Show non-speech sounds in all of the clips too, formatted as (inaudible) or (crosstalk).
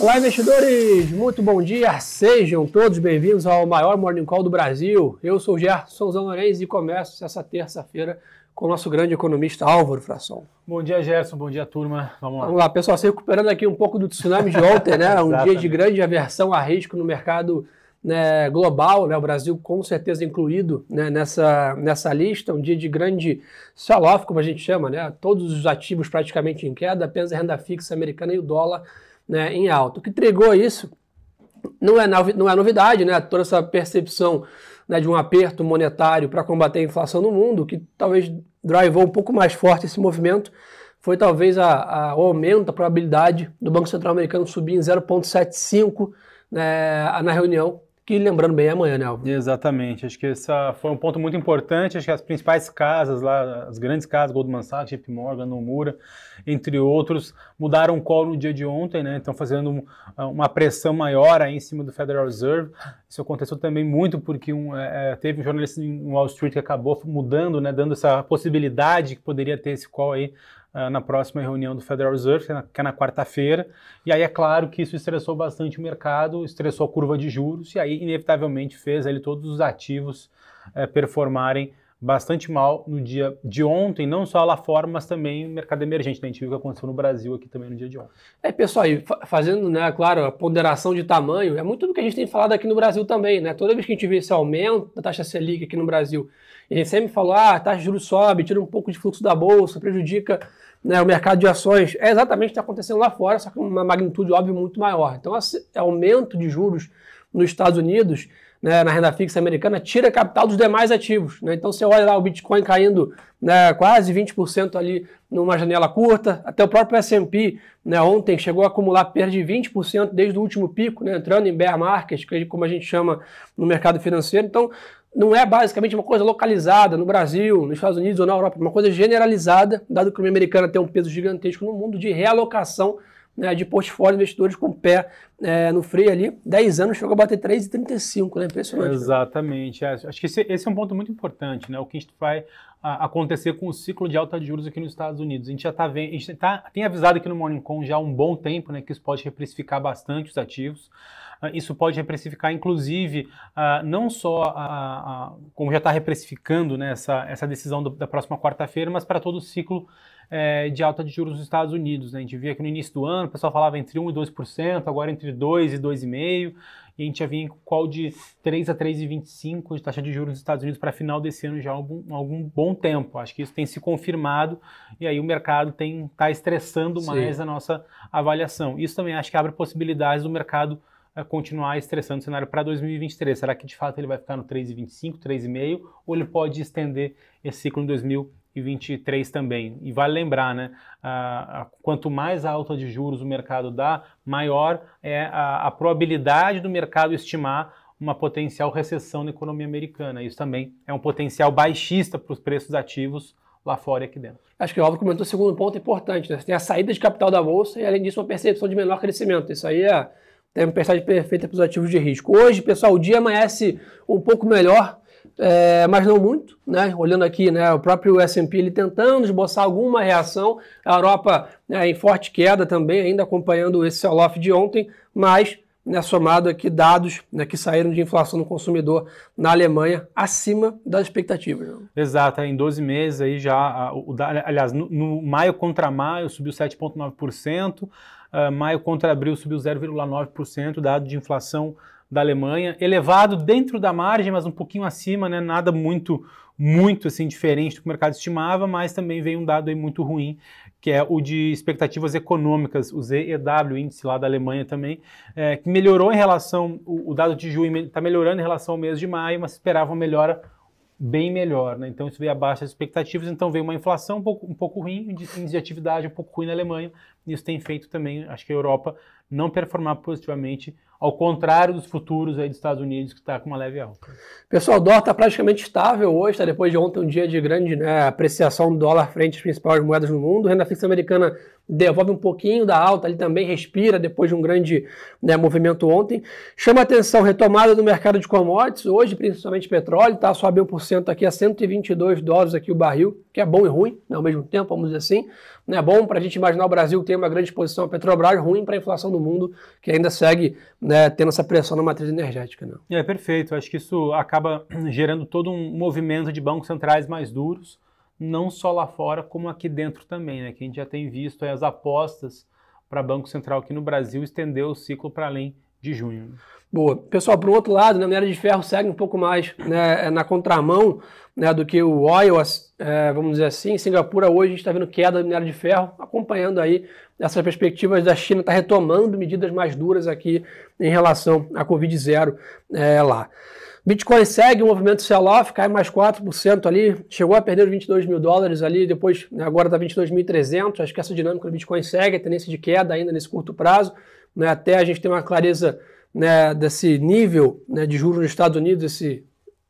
Olá, investidores! Muito bom dia! Sejam todos bem-vindos ao maior Morning Call do Brasil. Eu sou o Gerson Zanorenz e começo essa terça-feira com o nosso grande economista Álvaro Frasson. Bom dia, Gerson. Bom dia, turma. Vamos lá. Vamos lá, pessoal. Se recuperando aqui um pouco do tsunami de ontem, né? (laughs) Um dia de grande aversão a risco no mercado né, global, né, o Brasil com certeza incluído né, nessa, nessa lista, um dia de grande sell-off, como a gente chama, né, todos os ativos praticamente em queda, apenas a renda fixa americana e o dólar né, em alta. O que entregou isso não é, não é novidade, né, toda essa percepção né, de um aperto monetário para combater a inflação no mundo, que talvez drivou um pouco mais forte esse movimento, foi talvez a, a, o aumento da probabilidade do Banco Central Americano subir em 0,75 né, na reunião que lembrando bem amanhã, né? Exatamente. Acho que esse foi um ponto muito importante. Acho que as principais casas lá, as grandes casas, Goldman Sachs, JP Morgan, Nomura, entre outros, mudaram o call no dia de ontem, né? Estão fazendo uma pressão maior aí em cima do Federal Reserve. Isso aconteceu também muito porque um, é, é, teve um jornalista em Wall Street que acabou mudando, né? Dando essa possibilidade que poderia ter esse call aí na próxima reunião do Federal Reserve, que é na, quarta-feira. E aí é claro que isso estressou bastante o mercado, estressou a curva de juros, e aí inevitavelmente fez ali todos os ativos uh, performarem bastante mal no dia de ontem, não só lá fora, mas também no mercado emergente. Né? A gente viu o que aconteceu no Brasil aqui também no dia de ontem. É, pessoal, e fazendo, né, claro, a ponderação de tamanho, é muito do que a gente tem falado aqui no Brasil também, né? Toda vez que a gente vê esse aumento da taxa Selic aqui no Brasil, a gente sempre falou, ah, a taxa de juros sobe, tira um pouco de fluxo da bolsa, prejudica né, o mercado de ações. É exatamente o que está acontecendo lá fora, só que uma magnitude, óbvio, muito maior. Então, esse aumento de juros nos Estados Unidos, né, na renda fixa americana, tira capital dos demais ativos. Né? Então, você olha lá o Bitcoin caindo né, quase 20% ali numa janela curta, até o próprio S&P né, ontem chegou a acumular perda de 20% desde o último pico, né, entrando em bear market, é como a gente chama no mercado financeiro. Então, não é basicamente uma coisa localizada no Brasil, nos Estados Unidos ou na Europa, é uma coisa generalizada, dado que a economia americana tem um peso gigantesco no mundo de realocação né, de portfólio de investidores com pé é, no freio ali. 10 anos chegou a bater 3,35, né? Impressionante. Exatamente. É, acho que esse, esse, é um ponto muito importante, né? O que a gente vai a, acontecer com o ciclo de alta de juros aqui nos Estados Unidos. A gente já está vendo, a gente tá, tem avisado aqui no Morning Con já há um bom tempo, né? Que isso pode reprecificar bastante os ativos. Uh, isso pode reprecificar, inclusive, uh, não só uh, como já está reprecificando né, essa, essa decisão do, da próxima quarta-feira, mas para todo o ciclo é, de alta de juros nos Estados Unidos. Né? A gente via que no início do ano o pessoal falava entre 1% e 2%, agora entre 2% e 2,5%, e a gente já vinha com qual de 3 a 3,25% de taxa de juros nos Estados Unidos para final desse ano já há algum, algum, bom tempo. Acho que isso tem se confirmado e aí o mercado está estressando Sim. mais a nossa avaliação. Isso também acho que abre possibilidades do mercado uh, continuar estressando o cenário para 2023. Será que de fato ele vai ficar no 3,25, 3,5 ou ele pode estender esse ciclo em 2023? 2023 também. E vale lembrar, né? Quanto mais alta de juros o mercado dá, maior é a, a probabilidade do mercado estimar uma potencial recessão na economia americana. Isso também é um potencial baixista para os preços ativos lá fora e aqui dentro. Acho que o Álvaro comentou o segundo ponto importante, né? Você tem a saída de capital da bolsa e, além disso, uma percepção de menor crescimento. Isso aí é tem uma perfeita para os ativos de risco. Hoje, pessoal, o dia amanhece um pouco melhor é, mas não muito, né? Olhando aqui, né, o próprio S&P ele tentando esboçar alguma reação, a Europa né, em forte queda também, ainda acompanhando esse sell-off de ontem, mas né, somado aqui dados né, que saíram de inflação no consumidor na Alemanha acima das expectativas. Né? Exato, em 12 meses aí já, aliás, no, no maio contra maio subiu 7,9%, uh, maio contra abril subiu 0,9%, dado de inflação da Alemanha, elevado dentro da margem, mas um pouquinho acima, né? Nada muito muito assim diferente do que o mercado estimava, mas também veio um dado aí muito ruim, que é o de expectativas econômicas, o ZEW, índice lá da Alemanha também, é, que melhorou em relação, o, o dado de junho está melhorando em relação ao mês de maio, mas esperava uma melhora bem melhor, né? Então isso veio abaixo das expectativas, então veio uma inflação um pouco, um pouco ruim, índice de atividade um pouco ruim na Alemanha, e isso tem feito também, acho que a Europa não performar positivamente ao contrário dos futuros aí dos Estados Unidos, que está com uma leve alta. Pessoal, o dólar está praticamente estável hoje, tá? depois de ontem um dia de grande né, apreciação do dólar frente às principais moedas no mundo. Renda fixa americana devolve um pouquinho da alta, ali também respira depois de um grande né, movimento ontem. Chama atenção, retomada do mercado de commodities, hoje principalmente petróleo, tá? sobe 1% aqui a 122 dólares aqui o barril, que é bom e ruim né, ao mesmo tempo, vamos dizer assim. É bom para a gente imaginar o Brasil tem uma grande exposição a Petrobras, ruim para a inflação do mundo, que ainda segue né, tendo essa pressão na matriz energética. Né? É perfeito, acho que isso acaba gerando todo um movimento de bancos centrais mais duros, não só lá fora, como aqui dentro também, né? Que a gente já tem visto as apostas para Banco Central aqui no Brasil estender o ciclo para além de junho. Boa. Pessoal, para o outro lado, né, a minério de ferro segue um pouco mais né, é na contramão né, do que o oil, é, vamos dizer assim. Em Singapura hoje a gente está vendo queda do minério de ferro, acompanhando aí essas perspectivas da China está retomando medidas mais duras aqui em relação à Covid-0 é, lá. Bitcoin segue o movimento sell-off, cai mais 4% ali, chegou a perder os 22 mil dólares ali, depois né, agora está 22.300. Acho que essa dinâmica do Bitcoin segue, a tendência de queda ainda nesse curto prazo, né, até a gente ter uma clareza né, desse nível né, de juros nos Estados Unidos, esse,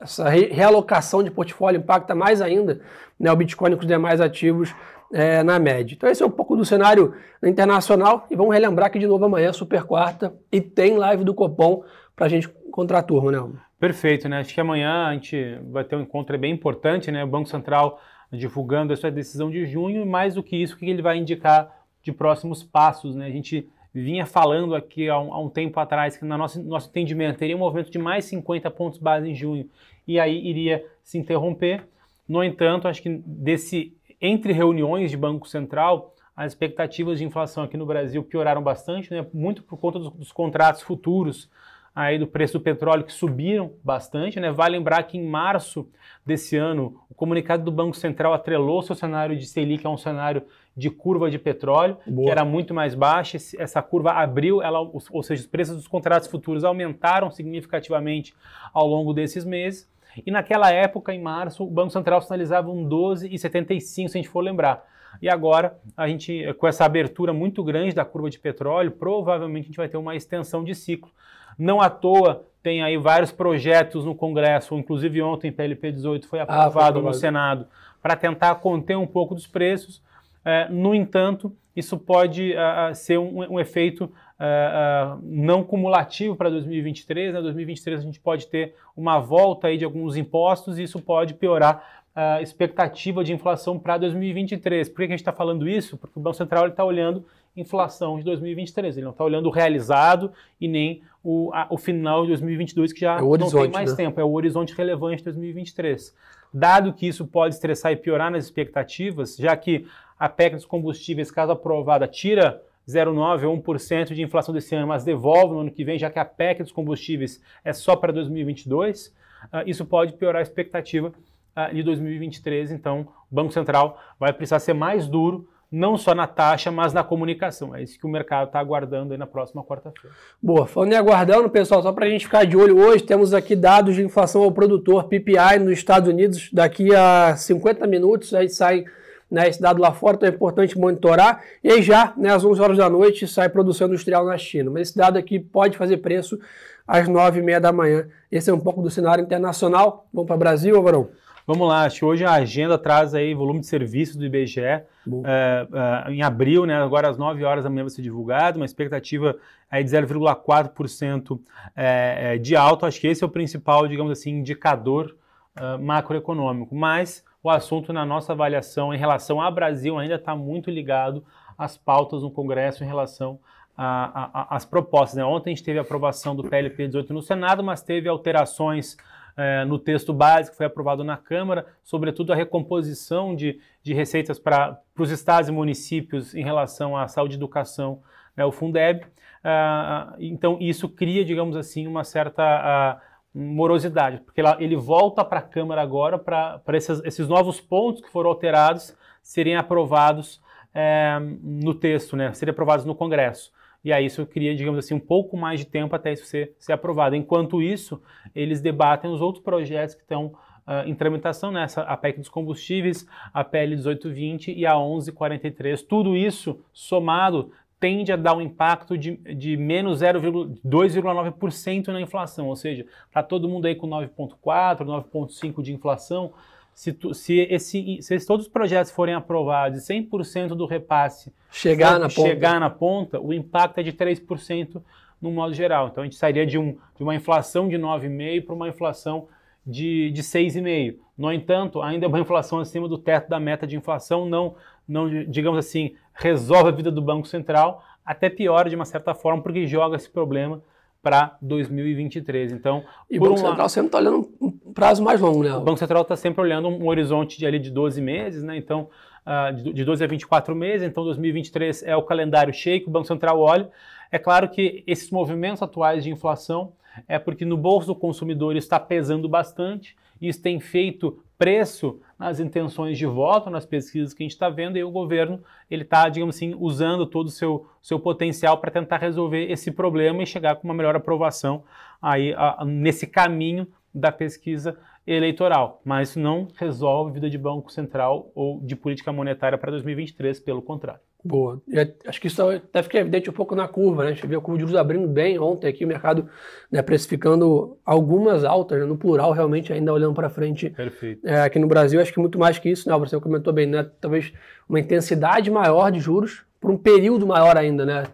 essa re realocação de portfólio impacta mais ainda né, o Bitcoin com os demais ativos é, na média. Então esse é um pouco do cenário internacional e vamos relembrar que de novo amanhã é super quarta e tem live do Copom para a gente encontrar a turma, né? Perfeito, né? Acho que amanhã a gente vai ter um encontro bem importante, né? O Banco Central divulgando a sua decisão de junho e mais do que isso, o que ele vai indicar de próximos passos, né? A gente vinha falando aqui há um, há um tempo atrás que no nosso, nosso entendimento teria um movimento de mais 50 pontos base em junho e aí iria se interromper. No entanto, acho que desse entre reuniões de Banco Central, as expectativas de inflação aqui no Brasil pioraram bastante, né? muito por conta dos, dos contratos futuros aí do preço do petróleo que subiram bastante, né? Vale lembrar que em março desse ano, o comunicado do Banco Central atrelou seu cenário de Selic a um cenário de curva de petróleo, Boa. que era muito mais baixa. Essa curva abriu, ela, ou seja, os preços dos contratos futuros aumentaram significativamente ao longo desses meses. E naquela época, em março, o Banco Central sinalizava um 12,75, se a gente for lembrar. E agora, a gente, com essa abertura muito grande da curva de petróleo, provavelmente a gente vai ter uma extensão de ciclo. Não à toa tem aí vários projetos no Congresso, inclusive ontem PLP 18 foi aprovado ah, foi no Senado, para tentar conter um pouco dos preços. É, no entanto, isso pode uh, ser um, um efeito uh, uh, não cumulativo para 2023. Né? 2023 a gente pode ter uma volta aí de alguns impostos e isso pode piorar a expectativa de inflação para 2023. Por que a gente está falando isso? Porque o Banco Central está olhando inflação de 2023. Ele não está olhando o realizado e nem o, a, o final de 2022, que já é não tem mais né? tempo. É o horizonte relevante de 2023. Dado que isso pode estressar e piorar nas expectativas, já que a PEC dos combustíveis, caso aprovada, tira 0,9 ou 1% de inflação desse ano, mas devolve no ano que vem, já que a PEC dos combustíveis é só para 2022, uh, ah, isso pode piorar a expectativa uh, de 2023. Então, o Banco Central vai precisar ser mais duro não só na taxa, mas na comunicação. É isso que o mercado está aguardando aí na próxima quarta-feira. Boa, falando em aguardando, pessoal, só para a gente ficar de olho hoje, temos aqui dados de inflação ao produtor, PPI, nos Estados Unidos, daqui a 50 minutos, aí sai né, esse dado lá fora, então é importante monitorar. E aí já, né, às 11 horas da noite, sai produção industrial na China. Mas esse dado aqui pode fazer preço às 9h30 da manhã. Esse é um pouco do cenário internacional. Vamos para o Brasil, Alvarão? Vamos lá, acho que hoje a agenda traz aí volume de serviços do IBGE é, é, em abril, né, agora às 9 horas da manhã vai ser divulgado, uma expectativa aí de 0,4% é, de alta, acho que esse é o principal, digamos assim, indicador macroeconômico, mas o assunto na nossa avaliação em relação ao Brasil ainda está muito ligado às pautas no Congresso em relação às propostas. Né? Ontem a gente teve a aprovação do PLP 18 no Senado, mas teve alterações é, no texto básico que foi aprovado na Câmara, sobretudo a recomposição de, de receitas para os estados e municípios em relação à saúde e educação, né, o Fundeb. Ah, então, isso cria, digamos assim, uma certa ah, morosidade, porque ele volta para a Câmara agora para esses, esses novos pontos que foram alterados serem aprovados é, no texto, né, serem aprovados no Congresso e aí isso cria, digamos assim, um pouco mais de tempo até isso ser, ser aprovado. Enquanto isso, eles debatem os outros projetos que estão uh, em tramitação, nessa né? a PEC dos combustíveis, a PL 1820 e a 1143. Tudo isso somado tende a dar um impacto de, de menos 2,9% na inflação, ou seja, está todo mundo aí com 9,4%, 9,5% de inflação, se, tu, se, esse, se todos os projetos forem aprovados e 100% do repasse chegar na, chegar na ponta, o impacto é de 3% no modo geral. Então a gente sairia de, um, de uma inflação de 9,5% para uma inflação de, de 6,5%. No entanto, ainda é uma inflação acima do teto da meta de inflação, não, não, digamos assim, resolve a vida do Banco Central, até piora de uma certa forma, porque joga esse problema para 2023. Então, e o Banco um Central lado, sempre está olhando prazo mais longo, né? O Banco Central está sempre olhando um horizonte de, ali de 12 meses, né? Então, uh, de, de 12 a 24 meses, então 2023 é o calendário cheio que o Banco Central olha. É claro que esses movimentos atuais de inflação é porque no bolso do consumidor está pesando bastante, isso tem feito preço nas intenções de voto, nas pesquisas que a gente está vendo, e o governo ele está, digamos assim, usando todo o seu, seu potencial para tentar resolver esse problema e chegar com uma melhor aprovação aí a, nesse caminho da pesquisa eleitoral. Mas isso não resolve a vida de Banco Central ou de política monetária para 2023, pelo contrário. Boa. acho que isso até fica evidente um pouco na curva, né? A gente viu a curva de juros abrindo bem ontem aqui, o mercado né, precificando algumas altas, né, no plural, realmente, ainda olhando para frente. Perfeito. É, aqui no Brasil, acho que muito mais que isso, né? Você comentou bem, né? Talvez uma intensidade maior de juros por um período maior ainda, né?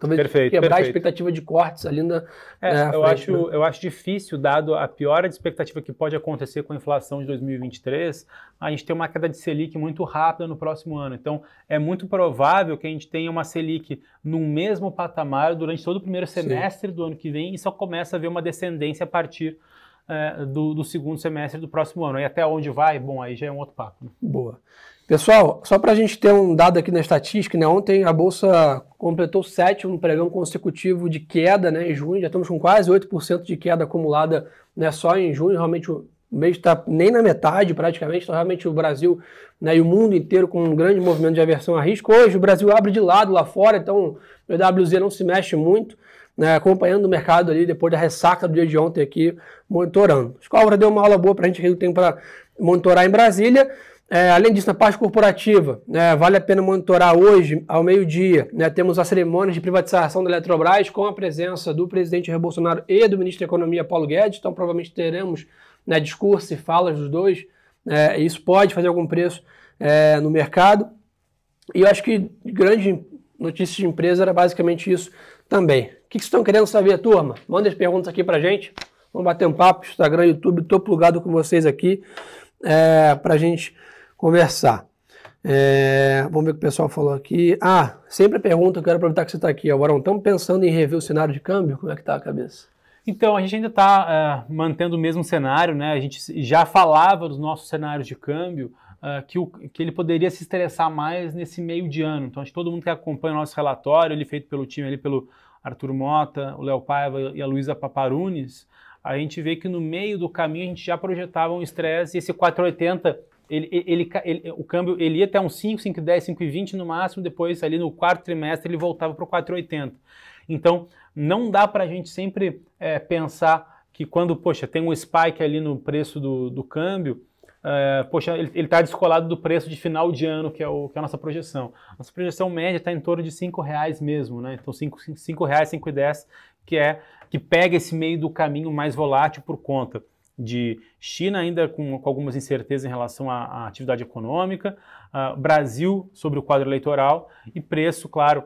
talvez perfeito, quebrar perfeito. a expectativa de cortes ali na. É, eu, frente, acho, né? eu acho difícil, dado a pior expectativa que pode acontecer com a inflação de 2023, a gente ter uma queda de Selic muito rápida no próximo ano. Então, é muito provável que a gente tenha uma Selic no mesmo patamar durante todo o primeiro semestre Sim. do ano que vem e só começa a ver uma descendência a partir é, do, do, segundo semestre do próximo ano. E até onde vai, bom, aí já é um outro papo. Né? Boa. Pessoal, só para a gente ter um dado aqui na estatística, né? Ontem a Bolsa completou o sétimo pregão consecutivo de queda né, em junho, já estamos com quase 8% de queda acumulada né, só em junho, realmente o mês está nem na metade praticamente, então realmente o Brasil né, e o mundo inteiro com um grande movimento de aversão a risco. Hoje o Brasil abre de lado lá fora, então o EWZ não se mexe muito, né, acompanhando o mercado ali depois da ressaca do dia de ontem aqui, monitorando. A Escola deu uma aula boa para a gente que tem para monitorar em Brasília. É, além disso, na parte corporativa, né, vale a pena monitorar hoje, ao meio-dia, né, temos a cerimônia de privatização da Eletrobras com a presença do presidente Jair Bolsonaro e do ministro da Economia Paulo Guedes, então provavelmente teremos né, discurso e falas dos dois, é, isso pode fazer algum preço é, no mercado. E eu acho que grande notícia de empresa era basicamente isso também. O que vocês estão querendo saber, turma? Manda as perguntas aqui pra gente. Vamos bater um papo, Instagram, YouTube, estou plugado com vocês aqui é, para a gente conversar. É, vamos ver o que o pessoal falou aqui. Ah, sempre pergunta, eu quero aproveitar que você está aqui. Agora, estamos pensando em rever o cenário de câmbio? Como é que está a cabeça? Então, a gente ainda está uh, é, mantendo o mesmo cenário, né? A gente já falava dos nossos cenários de câmbio, uh, que, o, que ele poderia se estressar mais nesse meio de ano. Então, acho que todo mundo que acompanha o nosso relatório, ele feito pelo time ali, pelo Arthur Mota, o Léo Paiva e a Luísa Paparunes, a gente vê que no meio do caminho a gente já projetava um estresse e esse 480 ele, ele, ele, o câmbio ele ia até uns 5, 5,10, 5,20 no máximo, depois ali no quarto trimestre ele voltava para o 4,80. Então, não dá para a gente sempre é, pensar que quando, poxa, tem um spike ali no preço do, do câmbio, é, poxa, ele está descolado do preço de final de ano, que é, o, que é a nossa projeção. Nossa projeção média está em torno de R$ reais mesmo, né? Então, R$ 5,00, 5,10, que é que pega esse meio do caminho mais volátil por conta de China ainda com, com algumas incertezas em relação à, à atividade econômica, uh, Brasil sobre o quadro eleitoral e preço, claro,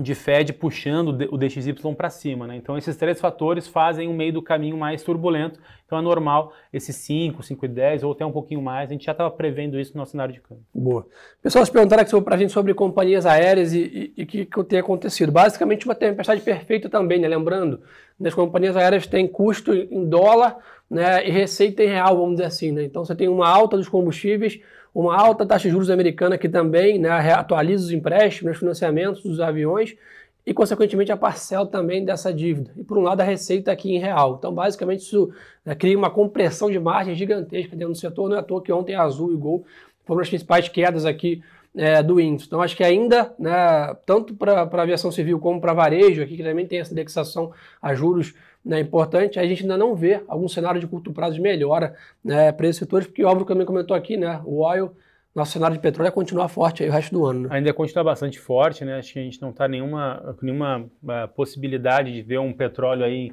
de Fed puxando o DXY para cima. Né? Então, esses três fatores fazem o meio do caminho mais turbulento. Então, é normal esses 5, 5 e 10 ou até um pouquinho mais. A gente já estava prevendo isso no nosso cenário de câmbio. Boa. Pessoal, se perguntaram para a gente sobre companhias aéreas e o que, que tem acontecido. Basicamente, uma tempestade perfeita também, né? Lembrando, as companhias aéreas têm custo em dólar né, e receita em real, vamos dizer assim. Né? Então, você tem uma alta dos combustíveis uma alta taxa de juros americana que também né, atualiza os empréstimos, os financiamentos dos aviões e, consequentemente, a parcela também dessa dívida. E, por um lado, a receita aqui em real. Então, basicamente, isso né, cria uma compressão de margem gigantesca dentro do setor. Não é à toa que ontem Azul e Gol foram as principais quedas aqui é, do índice. Então, acho que ainda, né, tanto para a aviação civil como para varejo, aqui que também tem essa indexação a juros né, importante, a gente ainda não vê algum cenário de curto prazo de melhora né, para esses setores, porque óbvio que também comentou aqui, né, o oil nosso cenário de petróleo é continuar forte aí o resto do ano. Né? Ainda continua bastante forte, né? Acho que a gente não está nenhuma, nenhuma uh, possibilidade de ver um petróleo aí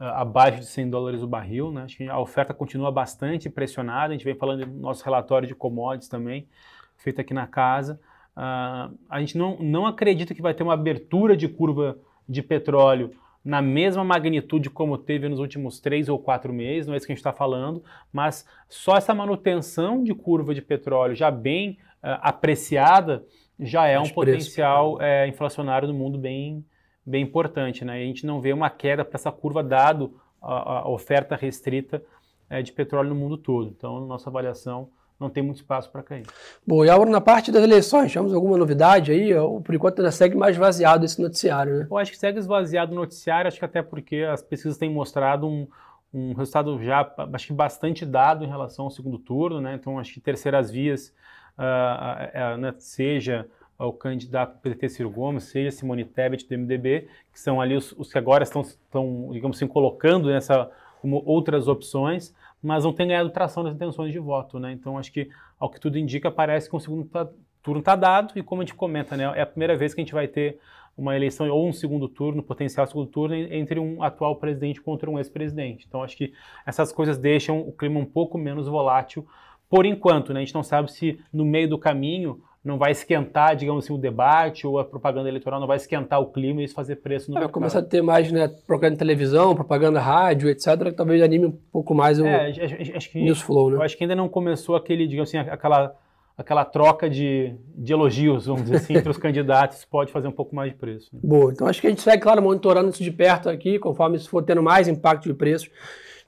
uh, abaixo de 100 dólares o barril, né? Acho que a oferta continua bastante pressionada. A gente vem falando do nosso relatório de commodities também, feito aqui na casa. Uh, a gente não, não acredita que vai ter uma abertura de curva de petróleo na mesma magnitude como teve nos últimos três ou quatro meses, não é isso que a gente está falando, mas só essa manutenção de curva de petróleo já bem uh, apreciada já é um potencial é, inflacionário no mundo bem, bem importante. Né? E a gente não vê uma queda para essa curva dado a, a oferta restrita é, de petróleo no mundo todo. Então, nossa avaliação não tem muito espaço para cair. Bom, e agora na parte das eleições, temos alguma novidade aí? Por enquanto ainda segue mais vaziado esse noticiário, né? Eu acho que segue esvaziado o noticiário, acho que até porque as pesquisas têm mostrado um, um resultado já acho que bastante dado em relação ao segundo turno, né? Então acho que terceiras vias, uh, uh, uh, né, seja o candidato PT Ciro Gomes, seja Simone Tebet do MDB, que são ali os, os que agora estão, estão, digamos assim, colocando nessa como outras opções, mas não tem ganhado tração nas intenções de voto, né? Então acho que, ao que tudo indica, parece que o segundo tá, turno está dado e como a gente comenta, né? É a primeira vez que a gente vai ter uma eleição ou um segundo turno, potencial segundo turno, entre um atual presidente contra um ex-presidente. Então acho que essas coisas deixam o clima um pouco menos volátil por enquanto, né? A gente não sabe se no meio do caminho não vai esquentar, digamos assim, o debate ou a propaganda eleitoral não vai esquentar o clima e isso fazer preço no é, Vai começar a ter mais né, propaganda de televisão, propaganda rádio, etc., que talvez anime um pouco mais o é, acho que, news flow, né? Eu acho que ainda não começou aquele, digamos assim, aquela, aquela troca de, de elogios, vamos dizer assim, entre os (laughs) candidatos, pode fazer um pouco mais de preço. Né? Boa, então acho que a gente segue, claro, monitorando isso de perto aqui, conforme isso for tendo mais impacto de preços,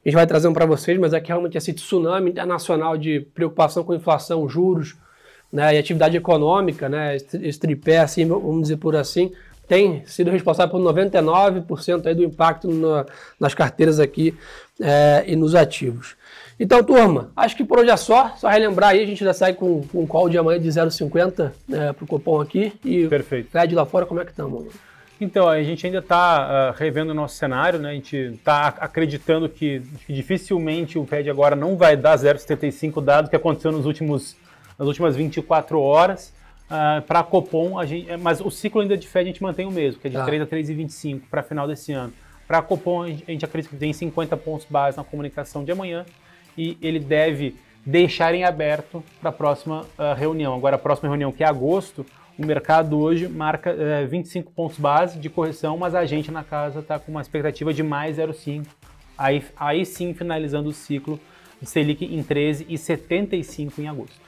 a gente vai trazendo para vocês, mas aqui realmente esse tsunami internacional de preocupação com inflação, juros, né, e atividade econômica, né, esse tripé, assim, vamos dizer por assim, tem sido responsável por 99% aí do impacto na, nas carteiras aqui é, e nos ativos. Então, turma, acho que por hoje é só. Só relembrar aí, a gente já sai com, com um call de amanhã de 0,50 né, para o cupom aqui. E Perfeito. Fed lá fora, como é que estamos? Então, a gente ainda está uh, ah, revendo o nosso cenário, né? A gente está acreditando que, que, dificilmente o Fed agora não vai dar 0,75 dado que aconteceu nos últimos nas últimas 24 horas. Uh, para a Copom, a gente, é, mas o ciclo ainda de fé a gente mantém o mesmo, que é de ah. 3 a 3,25 para final desse ano. Para a Copom, a gente, acredita que tem 50 pontos base na comunicação de amanhã e ele deve deixar em aberto para a próxima uh, reunião. Agora, a próxima reunião, que é agosto, o mercado hoje marca uh, eh, 25 pontos base de correção, mas a gente na casa está com uma expectativa de mais 0,5. Aí, aí sim, finalizando o ciclo de Selic em 13,75 em agosto.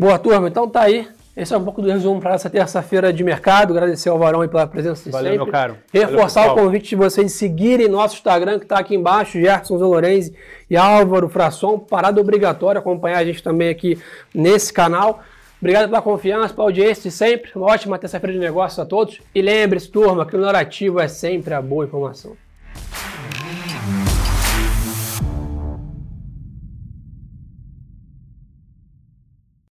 Boa, turma. Então tá aí. Esse é um pouco do resumo para essa terça-feira de mercado. Agradecer ao Varão pela presença de Valeu, sempre. meu caro. Reforçar Valeu, o convite de vocês seguirem nosso Instagram, que está aqui embaixo, Gerson Zelorenzi e Álvaro Frasson. Parada obrigatória acompanhar a gente também aqui nesse canal. Obrigado pela confiança, pela audiência de sempre. Uma ótima terça-feira de negócios a todos. E lembre-se, turma, que o narrativo é sempre a boa informação.